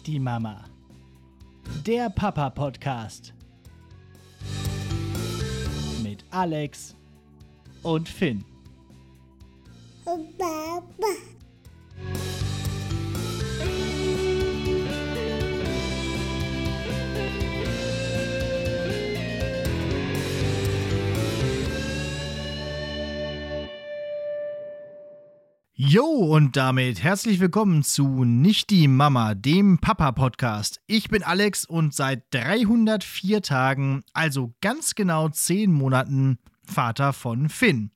Nicht die Mama. Der Papa-Podcast. Mit Alex und Finn. Baba. Jo, und damit herzlich willkommen zu Nicht die Mama, dem Papa-Podcast. Ich bin Alex und seit 304 Tagen, also ganz genau 10 Monaten, Vater von Finn.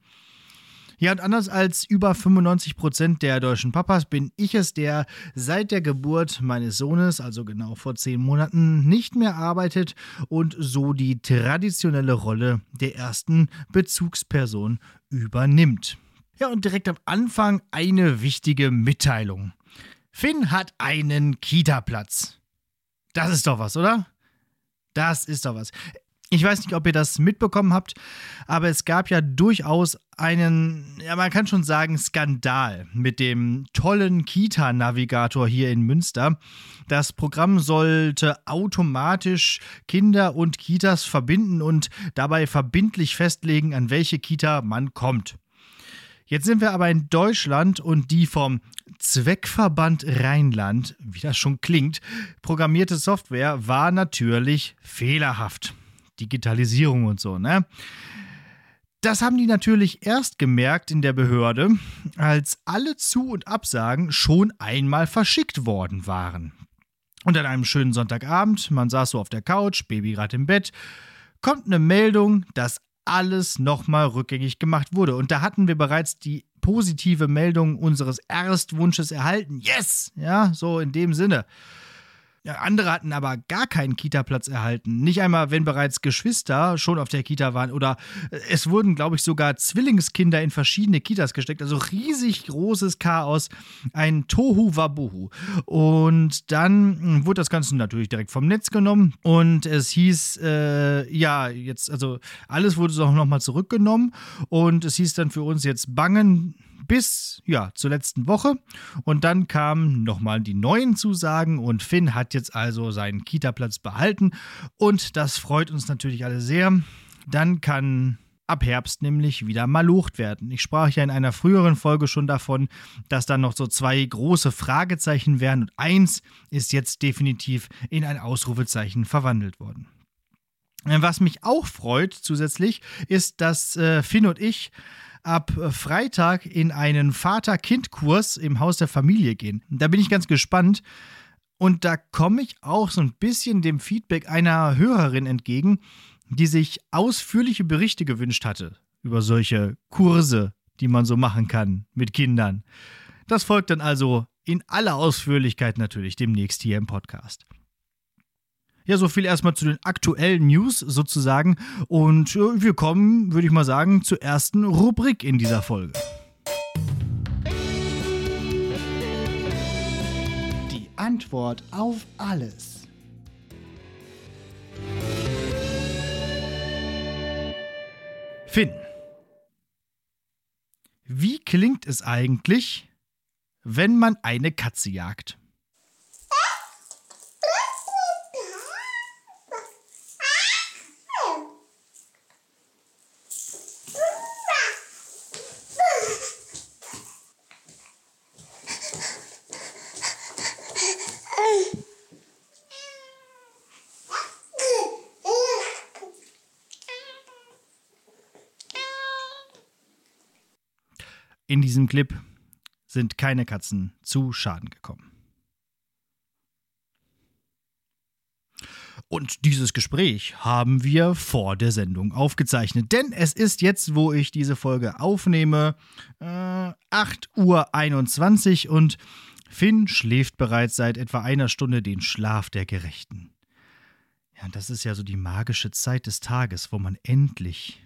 Ja, und anders als über 95 Prozent der deutschen Papas bin ich es, der seit der Geburt meines Sohnes, also genau vor 10 Monaten, nicht mehr arbeitet und so die traditionelle Rolle der ersten Bezugsperson übernimmt. Ja, und direkt am Anfang eine wichtige Mitteilung. Finn hat einen Kita-Platz. Das ist doch was, oder? Das ist doch was. Ich weiß nicht, ob ihr das mitbekommen habt, aber es gab ja durchaus einen, ja, man kann schon sagen, Skandal mit dem tollen Kita-Navigator hier in Münster. Das Programm sollte automatisch Kinder und Kitas verbinden und dabei verbindlich festlegen, an welche Kita man kommt. Jetzt sind wir aber in Deutschland und die vom Zweckverband Rheinland, wie das schon klingt, programmierte Software war natürlich fehlerhaft. Digitalisierung und so, ne? Das haben die natürlich erst gemerkt in der Behörde, als alle Zu- und Absagen schon einmal verschickt worden waren. Und an einem schönen Sonntagabend, man saß so auf der Couch, Baby gerade im Bett, kommt eine Meldung, dass alles nochmal rückgängig gemacht wurde. Und da hatten wir bereits die positive Meldung unseres Erstwunsches erhalten. Yes! Ja, so in dem Sinne. Andere hatten aber gar keinen Kita-Platz erhalten. Nicht einmal, wenn bereits Geschwister schon auf der Kita waren. Oder äh, es wurden, glaube ich, sogar Zwillingskinder in verschiedene Kitas gesteckt. Also riesig großes Chaos. Ein Tohu Wabohu. Und dann hm, wurde das Ganze natürlich direkt vom Netz genommen. Und es hieß, äh, ja, jetzt, also alles wurde auch nochmal zurückgenommen. Und es hieß dann für uns jetzt bangen bis ja zur letzten Woche und dann kamen nochmal die neuen Zusagen und Finn hat jetzt also seinen Kita-Platz behalten und das freut uns natürlich alle sehr. Dann kann ab Herbst nämlich wieder malucht werden. Ich sprach ja in einer früheren Folge schon davon, dass dann noch so zwei große Fragezeichen wären und eins ist jetzt definitiv in ein Ausrufezeichen verwandelt worden. Was mich auch freut zusätzlich, ist, dass äh, Finn und ich ab Freitag in einen Vater-Kind-Kurs im Haus der Familie gehen. Da bin ich ganz gespannt. Und da komme ich auch so ein bisschen dem Feedback einer Hörerin entgegen, die sich ausführliche Berichte gewünscht hatte über solche Kurse, die man so machen kann mit Kindern. Das folgt dann also in aller Ausführlichkeit natürlich demnächst hier im Podcast. Ja, so viel erstmal zu den aktuellen News sozusagen. Und äh, wir kommen, würde ich mal sagen, zur ersten Rubrik in dieser Folge. Die Antwort auf alles. Finn. Wie klingt es eigentlich, wenn man eine Katze jagt? In diesem Clip sind keine Katzen zu Schaden gekommen. Und dieses Gespräch haben wir vor der Sendung aufgezeichnet. Denn es ist jetzt, wo ich diese Folge aufnehme, äh, 8.21 Uhr und Finn schläft bereits seit etwa einer Stunde den Schlaf der Gerechten. Ja, das ist ja so die magische Zeit des Tages, wo man endlich,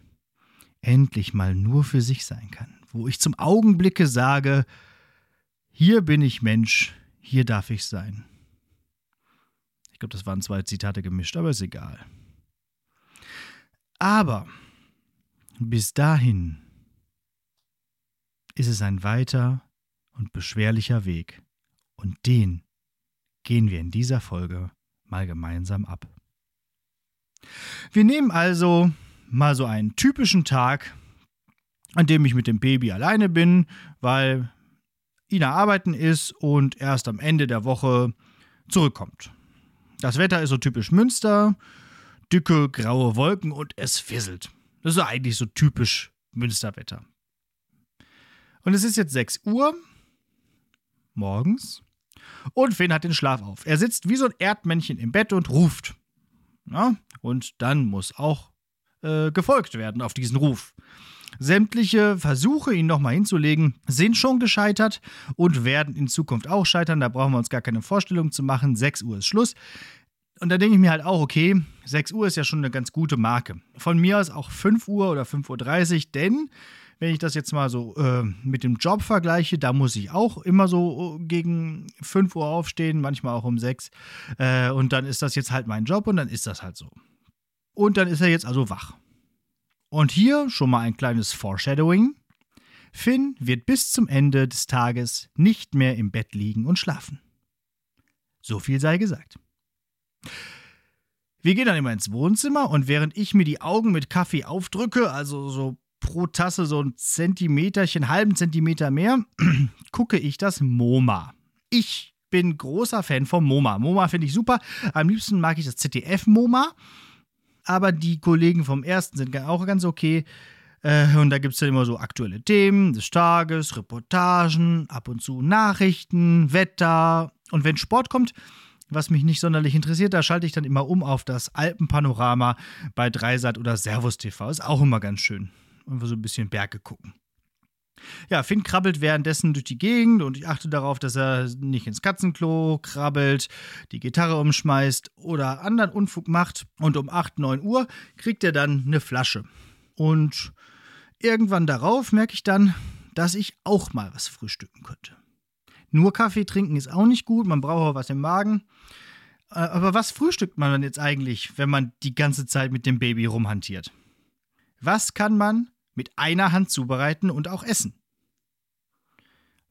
endlich mal nur für sich sein kann wo ich zum Augenblicke sage, hier bin ich Mensch, hier darf ich sein. Ich glaube, das waren zwei Zitate gemischt, aber ist egal. Aber bis dahin ist es ein weiter und beschwerlicher Weg. Und den gehen wir in dieser Folge mal gemeinsam ab. Wir nehmen also mal so einen typischen Tag, an dem ich mit dem Baby alleine bin, weil Ina arbeiten ist und erst am Ende der Woche zurückkommt. Das Wetter ist so typisch Münster, dicke graue Wolken und es fisselt. Das ist eigentlich so typisch Münsterwetter. Und es ist jetzt 6 Uhr morgens und Finn hat den Schlaf auf. Er sitzt wie so ein Erdmännchen im Bett und ruft. Ja, und dann muss auch äh, gefolgt werden auf diesen Ruf. Sämtliche Versuche, ihn nochmal hinzulegen, sind schon gescheitert und werden in Zukunft auch scheitern. Da brauchen wir uns gar keine Vorstellung zu machen. 6 Uhr ist Schluss. Und da denke ich mir halt auch, okay, 6 Uhr ist ja schon eine ganz gute Marke. Von mir aus auch 5 Uhr oder 5.30 Uhr, denn wenn ich das jetzt mal so äh, mit dem Job vergleiche, da muss ich auch immer so äh, gegen 5 Uhr aufstehen, manchmal auch um 6. Äh, und dann ist das jetzt halt mein Job und dann ist das halt so. Und dann ist er jetzt also wach. Und hier schon mal ein kleines Foreshadowing. Finn wird bis zum Ende des Tages nicht mehr im Bett liegen und schlafen. So viel sei gesagt. Wir gehen dann immer ins Wohnzimmer und während ich mir die Augen mit Kaffee aufdrücke, also so pro Tasse so ein Zentimeterchen, halben Zentimeter mehr, gucke ich das MoMA. Ich bin großer Fan vom MoMA. MoMA finde ich super. Am liebsten mag ich das ZDF-MoMA aber die Kollegen vom ersten sind auch ganz okay. Äh, und da gibt es dann immer so aktuelle Themen des Tages, Reportagen, ab und zu Nachrichten, Wetter. Und wenn Sport kommt, was mich nicht sonderlich interessiert, da schalte ich dann immer um auf das Alpenpanorama bei Dreisat oder Servus TV. Ist auch immer ganz schön. Einfach so ein bisschen Berge gucken. Ja, Finn krabbelt währenddessen durch die Gegend und ich achte darauf, dass er nicht ins Katzenklo krabbelt, die Gitarre umschmeißt oder anderen Unfug macht. Und um 8, 9 Uhr kriegt er dann eine Flasche. Und irgendwann darauf merke ich dann, dass ich auch mal was frühstücken könnte. Nur Kaffee trinken ist auch nicht gut, man braucht auch was im Magen. Äh, aber was frühstückt man denn jetzt eigentlich, wenn man die ganze Zeit mit dem Baby rumhantiert? Was kann man mit einer Hand zubereiten und auch essen.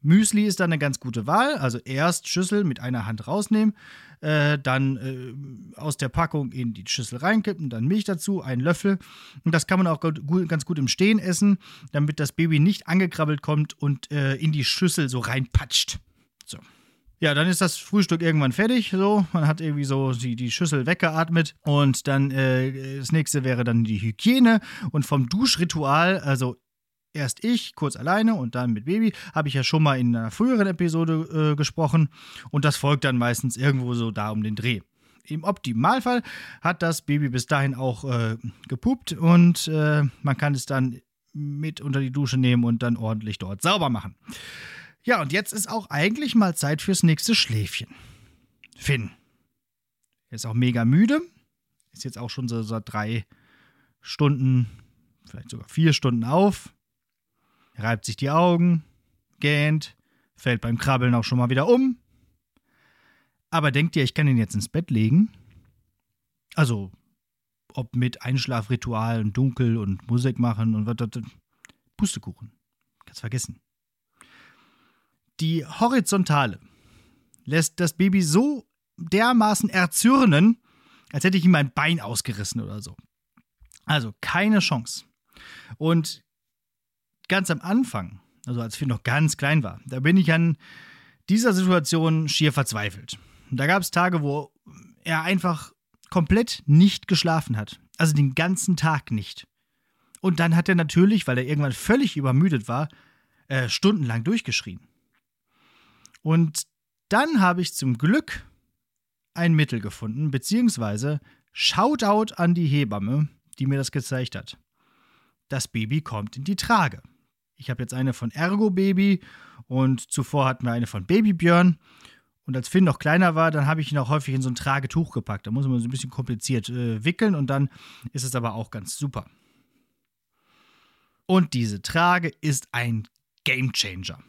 Müsli ist dann eine ganz gute Wahl. Also erst Schüssel mit einer Hand rausnehmen, äh, dann äh, aus der Packung in die Schüssel reinkippen, dann Milch dazu, einen Löffel. Und das kann man auch gut, ganz gut im Stehen essen, damit das Baby nicht angekrabbelt kommt und äh, in die Schüssel so reinpatscht. So. Ja, dann ist das Frühstück irgendwann fertig. So, man hat irgendwie so die, die Schüssel weggeatmet und dann äh, das nächste wäre dann die Hygiene und vom Duschritual, also erst ich kurz alleine und dann mit Baby, habe ich ja schon mal in einer früheren Episode äh, gesprochen und das folgt dann meistens irgendwo so da um den Dreh. Im Optimalfall hat das Baby bis dahin auch äh, gepupt und äh, man kann es dann mit unter die Dusche nehmen und dann ordentlich dort sauber machen. Ja, und jetzt ist auch eigentlich mal Zeit fürs nächste Schläfchen. Finn. Er ist auch mega müde. Ist jetzt auch schon so seit drei Stunden, vielleicht sogar vier Stunden auf. Er reibt sich die Augen, gähnt, fällt beim Krabbeln auch schon mal wieder um. Aber denkt ihr, ich kann ihn jetzt ins Bett legen? Also, ob mit Einschlafritualen, dunkel und Musik machen und was, Pustekuchen. Kannst vergessen. Die Horizontale lässt das Baby so dermaßen erzürnen, als hätte ich ihm mein Bein ausgerissen oder so. Also keine Chance. Und ganz am Anfang, also als Finn noch ganz klein war, da bin ich an dieser Situation schier verzweifelt. Da gab es Tage, wo er einfach komplett nicht geschlafen hat. Also den ganzen Tag nicht. Und dann hat er natürlich, weil er irgendwann völlig übermüdet war, äh, stundenlang durchgeschrien. Und dann habe ich zum Glück ein Mittel gefunden, beziehungsweise Shoutout an die Hebamme, die mir das gezeigt hat. Das Baby kommt in die Trage. Ich habe jetzt eine von Ergo Baby und zuvor hatten wir eine von Baby Björn. Und als Finn noch kleiner war, dann habe ich ihn auch häufig in so ein Tragetuch gepackt. Da muss man so ein bisschen kompliziert äh, wickeln und dann ist es aber auch ganz super. Und diese Trage ist ein Game Changer.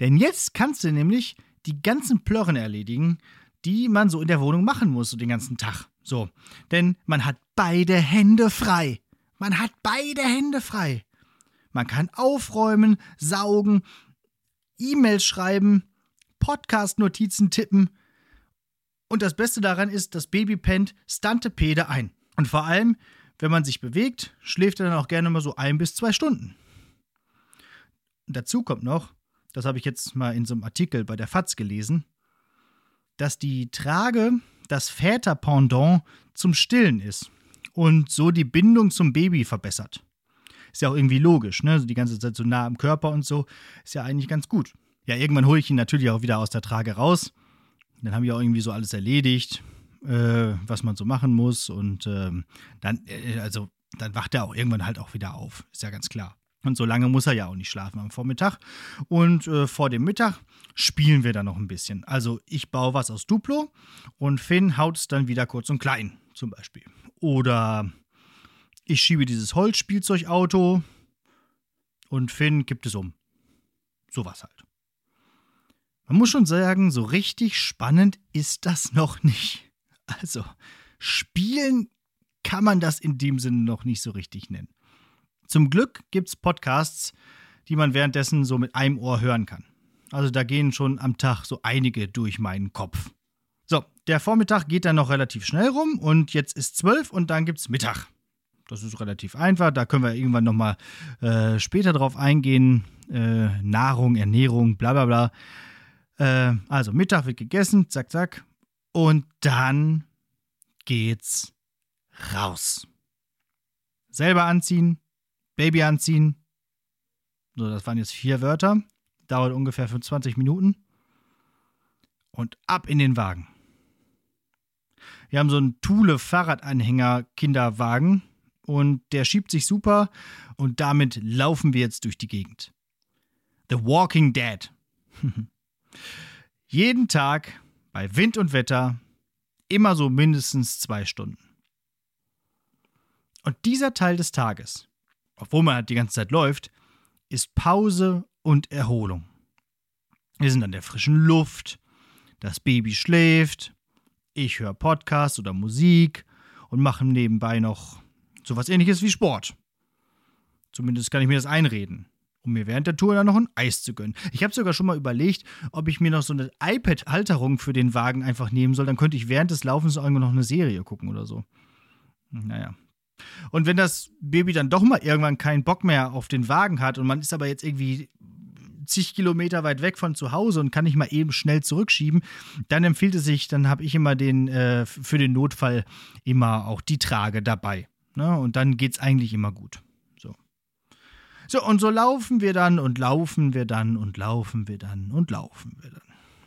Denn jetzt kannst du nämlich die ganzen Plörren erledigen, die man so in der Wohnung machen muss, so den ganzen Tag. So. Denn man hat beide Hände frei. Man hat beide Hände frei. Man kann aufräumen, saugen, E-Mails schreiben, Podcast-Notizen tippen Und das Beste daran ist, das Baby pennt stantepede ein. Und vor allem, wenn man sich bewegt, schläft er dann auch gerne mal so ein bis zwei Stunden. Und dazu kommt noch, das habe ich jetzt mal in so einem Artikel bei der FAZ gelesen, dass die Trage das Väterpendant zum Stillen ist und so die Bindung zum Baby verbessert. Ist ja auch irgendwie logisch, ne? die ganze Zeit so nah am Körper und so, ist ja eigentlich ganz gut. Ja, irgendwann hole ich ihn natürlich auch wieder aus der Trage raus. Dann haben wir auch irgendwie so alles erledigt, äh, was man so machen muss. Und ähm, dann, äh, also, dann wacht er auch irgendwann halt auch wieder auf. Ist ja ganz klar. Und so lange muss er ja auch nicht schlafen am Vormittag. Und äh, vor dem Mittag spielen wir dann noch ein bisschen. Also ich baue was aus Duplo und Finn haut es dann wieder kurz und klein, zum Beispiel. Oder ich schiebe dieses Holzspielzeugauto und Finn gibt es um. Sowas halt. Man muss schon sagen, so richtig spannend ist das noch nicht. Also, spielen kann man das in dem Sinne noch nicht so richtig nennen. Zum Glück gibt es Podcasts, die man währenddessen so mit einem Ohr hören kann. Also da gehen schon am Tag so einige durch meinen Kopf. So, der Vormittag geht dann noch relativ schnell rum und jetzt ist zwölf und dann gibt es Mittag. Das ist relativ einfach, da können wir irgendwann nochmal äh, später drauf eingehen. Äh, Nahrung, Ernährung, bla bla bla. Äh, also Mittag wird gegessen, zack, zack. Und dann geht's raus. Selber anziehen, Baby anziehen. So, das waren jetzt vier Wörter. Dauert ungefähr 25 Minuten. Und ab in den Wagen. Wir haben so einen Thule Fahrradanhänger Kinderwagen und der schiebt sich super und damit laufen wir jetzt durch die Gegend. The Walking Dead. Jeden Tag, bei Wind und Wetter, immer so mindestens zwei Stunden. Und dieser Teil des Tages, obwohl man halt die ganze Zeit läuft, ist Pause und Erholung. Wir sind an der frischen Luft, das Baby schläft, ich höre Podcasts oder Musik und mache nebenbei noch sowas ähnliches wie Sport. Zumindest kann ich mir das einreden um mir während der Tour dann noch ein Eis zu gönnen. Ich habe sogar schon mal überlegt, ob ich mir noch so eine iPad-Halterung für den Wagen einfach nehmen soll. Dann könnte ich während des Laufens irgendwo noch eine Serie gucken oder so. Naja. Und wenn das Baby dann doch mal irgendwann keinen Bock mehr auf den Wagen hat und man ist aber jetzt irgendwie zig Kilometer weit weg von zu Hause und kann nicht mal eben schnell zurückschieben, dann empfiehlt es sich, dann habe ich immer den, äh, für den Notfall immer auch die Trage dabei. Ne? Und dann geht es eigentlich immer gut. So, und so laufen wir dann und laufen wir dann und laufen wir dann und laufen wir dann.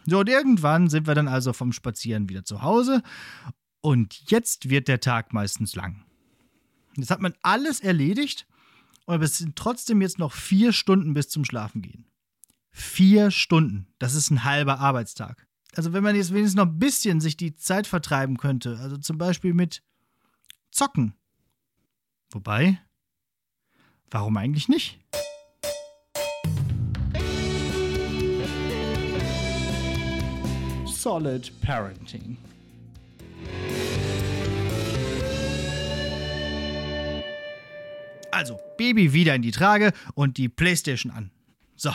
So, und irgendwann sind wir dann also vom Spazieren wieder zu Hause. Und jetzt wird der Tag meistens lang. Jetzt hat man alles erledigt, aber es sind trotzdem jetzt noch vier Stunden bis zum Schlafen gehen. Vier Stunden. Das ist ein halber Arbeitstag. Also, wenn man jetzt wenigstens noch ein bisschen sich die Zeit vertreiben könnte, also zum Beispiel mit Zocken. Wobei, Warum eigentlich nicht? Solid Parenting. Also, Baby wieder in die Trage und die Playstation an. So,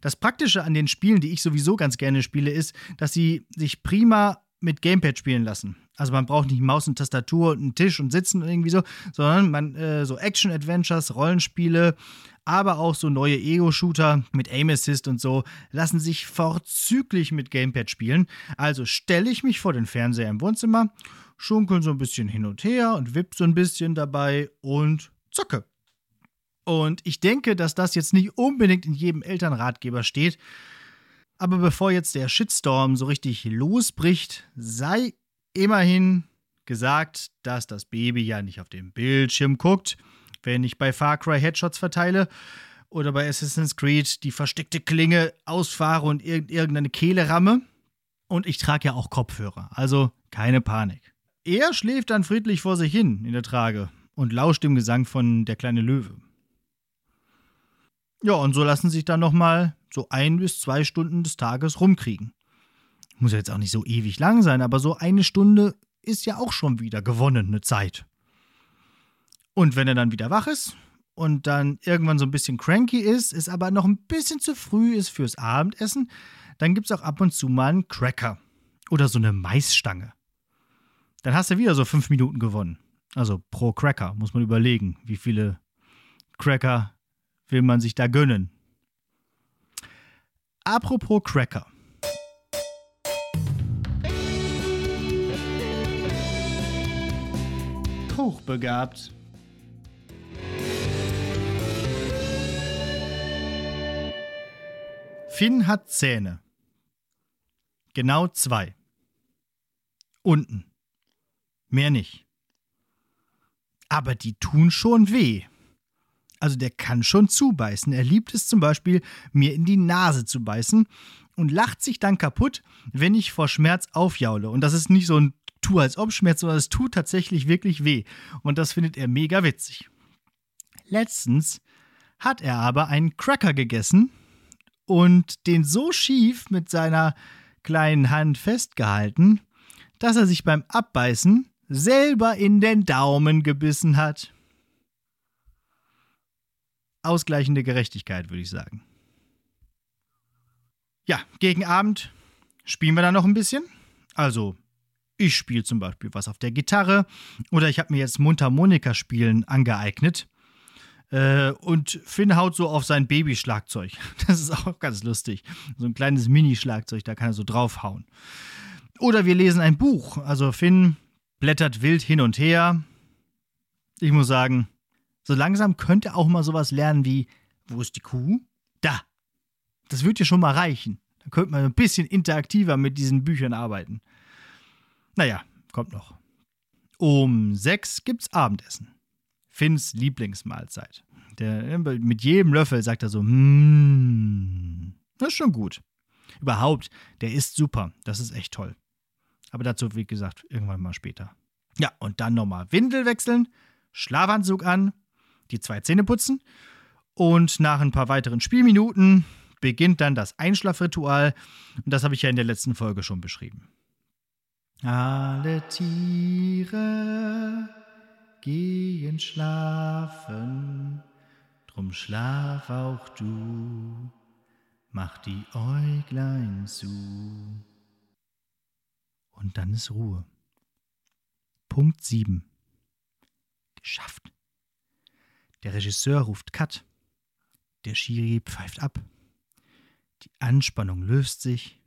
das Praktische an den Spielen, die ich sowieso ganz gerne spiele, ist, dass sie sich prima mit Gamepad spielen lassen. Also man braucht nicht Maus und Tastatur und einen Tisch und Sitzen und irgendwie so, sondern man äh, so Action-Adventures, Rollenspiele, aber auch so neue Ego-Shooter mit Aim Assist und so lassen sich vorzüglich mit Gamepad spielen. Also stelle ich mich vor den Fernseher im Wohnzimmer, schunkel so ein bisschen hin und her und wipp so ein bisschen dabei und zocke. Und ich denke, dass das jetzt nicht unbedingt in jedem Elternratgeber steht. Aber bevor jetzt der Shitstorm so richtig losbricht, sei immerhin gesagt, dass das Baby ja nicht auf dem Bildschirm guckt, wenn ich bei Far Cry Headshots verteile oder bei Assassin's Creed die versteckte Klinge ausfahre und ir irgendeine Kehle ramme. Und ich trage ja auch Kopfhörer, also keine Panik. Er schläft dann friedlich vor sich hin in der Trage und lauscht dem Gesang von der kleine Löwe. Ja, und so lassen sich dann nochmal so ein bis zwei Stunden des Tages rumkriegen. Muss ja jetzt auch nicht so ewig lang sein, aber so eine Stunde ist ja auch schon wieder gewonnene Zeit. Und wenn er dann wieder wach ist und dann irgendwann so ein bisschen cranky ist, ist aber noch ein bisschen zu früh ist fürs Abendessen, dann gibt es auch ab und zu mal einen Cracker. Oder so eine Maisstange. Dann hast du wieder so fünf Minuten gewonnen. Also pro Cracker muss man überlegen, wie viele Cracker will man sich da gönnen. Apropos Cracker. Hochbegabt. Finn hat Zähne. Genau zwei. Unten. Mehr nicht. Aber die tun schon weh. Also der kann schon zubeißen. Er liebt es zum Beispiel, mir in die Nase zu beißen und lacht sich dann kaputt, wenn ich vor Schmerz aufjaule. Und das ist nicht so ein Tu als ob Schmerz, sondern es tut tatsächlich wirklich weh. Und das findet er mega witzig. Letztens hat er aber einen Cracker gegessen und den so schief mit seiner kleinen Hand festgehalten, dass er sich beim Abbeißen selber in den Daumen gebissen hat. Ausgleichende Gerechtigkeit, würde ich sagen. Ja, gegen Abend spielen wir dann noch ein bisschen. Also, ich spiele zum Beispiel was auf der Gitarre oder ich habe mir jetzt Mundharmonika-Spielen angeeignet. Äh, und Finn haut so auf sein Babyschlagzeug. Das ist auch ganz lustig. So ein kleines Mini-Schlagzeug, da kann er so draufhauen. Oder wir lesen ein Buch. Also Finn blättert wild hin und her. Ich muss sagen, so langsam könnte auch mal sowas lernen wie, wo ist die Kuh? Da. Das wird dir schon mal reichen. Da könnte man ein bisschen interaktiver mit diesen Büchern arbeiten. Naja, kommt noch. Um sechs gibt's Abendessen. Finns Lieblingsmahlzeit. Der, mit jedem Löffel sagt er so, mm, das ist schon gut. Überhaupt, der ist super. Das ist echt toll. Aber dazu, wie gesagt, irgendwann mal später. Ja, und dann nochmal Windel wechseln, Schlafanzug an, die zwei Zähne putzen und nach ein paar weiteren Spielminuten beginnt dann das Einschlafritual. Und das habe ich ja in der letzten Folge schon beschrieben. Alle Tiere gehen schlafen, drum schlaf auch du, mach die Äuglein zu und dann ist Ruhe. Punkt 7. Geschafft. Der Regisseur ruft Cut. Der Schiri pfeift ab. Die Anspannung löst sich.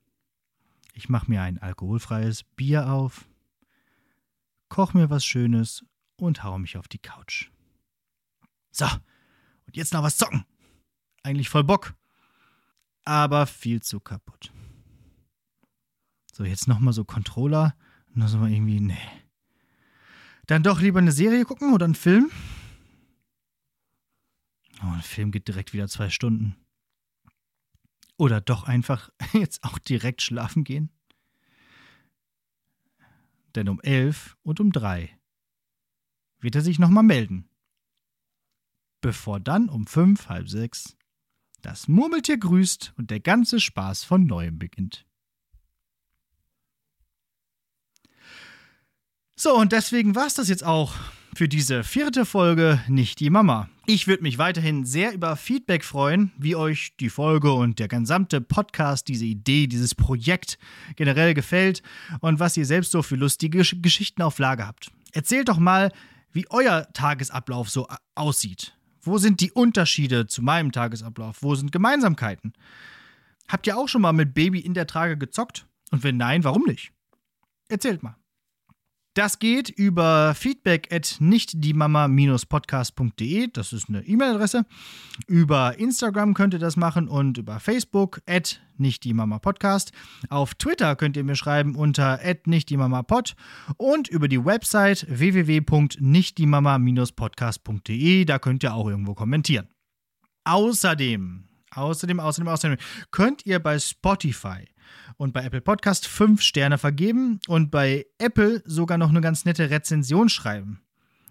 Ich mache mir ein alkoholfreies Bier auf, koch mir was Schönes und hau mich auf die Couch. So, und jetzt noch was zocken. Eigentlich voll Bock, aber viel zu kaputt. So, jetzt nochmal so Controller. Und dann sind wir irgendwie, nee. Dann doch lieber eine Serie gucken oder einen Film. Oh, ein Film geht direkt wieder zwei Stunden. Oder doch einfach jetzt auch direkt schlafen gehen. Denn um elf und um drei wird er sich nochmal melden. Bevor dann um fünf, halb sechs das Murmeltier grüßt und der ganze Spaß von neuem beginnt. So, und deswegen war es das jetzt auch für diese vierte Folge Nicht die Mama. Ich würde mich weiterhin sehr über Feedback freuen, wie euch die Folge und der gesamte Podcast, diese Idee, dieses Projekt generell gefällt und was ihr selbst so für lustige Geschichten auf Lage habt. Erzählt doch mal, wie euer Tagesablauf so aussieht. Wo sind die Unterschiede zu meinem Tagesablauf? Wo sind Gemeinsamkeiten? Habt ihr auch schon mal mit Baby in der Trage gezockt? Und wenn nein, warum nicht? Erzählt mal. Das geht über feedback at nichtdiemama-podcast.de. Das ist eine E-Mail-Adresse. Über Instagram könnt ihr das machen und über Facebook at nichtdiemama-podcast. Auf Twitter könnt ihr mir schreiben unter at nichtdiemama-pod und über die Website www.nichtdiemama-podcast.de. Da könnt ihr auch irgendwo kommentieren. Außerdem, außerdem, außerdem, außerdem könnt ihr bei Spotify und bei Apple Podcast fünf Sterne vergeben und bei Apple sogar noch eine ganz nette Rezension schreiben.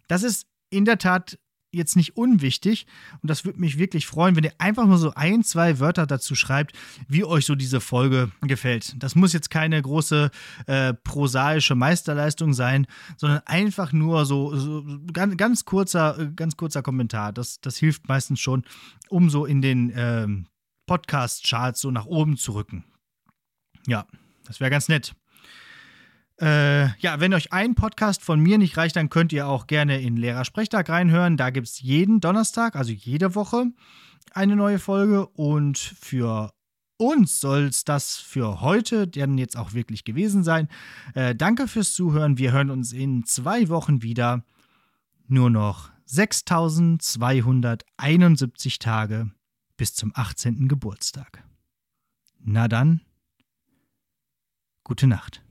Das ist in der Tat jetzt nicht unwichtig und das würde mich wirklich freuen, wenn ihr einfach nur so ein, zwei Wörter dazu schreibt, wie euch so diese Folge gefällt. Das muss jetzt keine große äh, prosaische Meisterleistung sein, sondern einfach nur so, so ganz, ganz, kurzer, ganz kurzer Kommentar. Das, das hilft meistens schon, um so in den ähm, Podcast-Charts so nach oben zu rücken. Ja, das wäre ganz nett. Äh, ja, wenn euch ein Podcast von mir nicht reicht, dann könnt ihr auch gerne in Lehrersprechtag reinhören. Da gibt es jeden Donnerstag, also jede Woche, eine neue Folge. Und für uns soll es das für heute dann jetzt auch wirklich gewesen sein. Äh, danke fürs Zuhören. Wir hören uns in zwei Wochen wieder. Nur noch 6271 Tage bis zum 18. Geburtstag. Na dann, gute Nacht.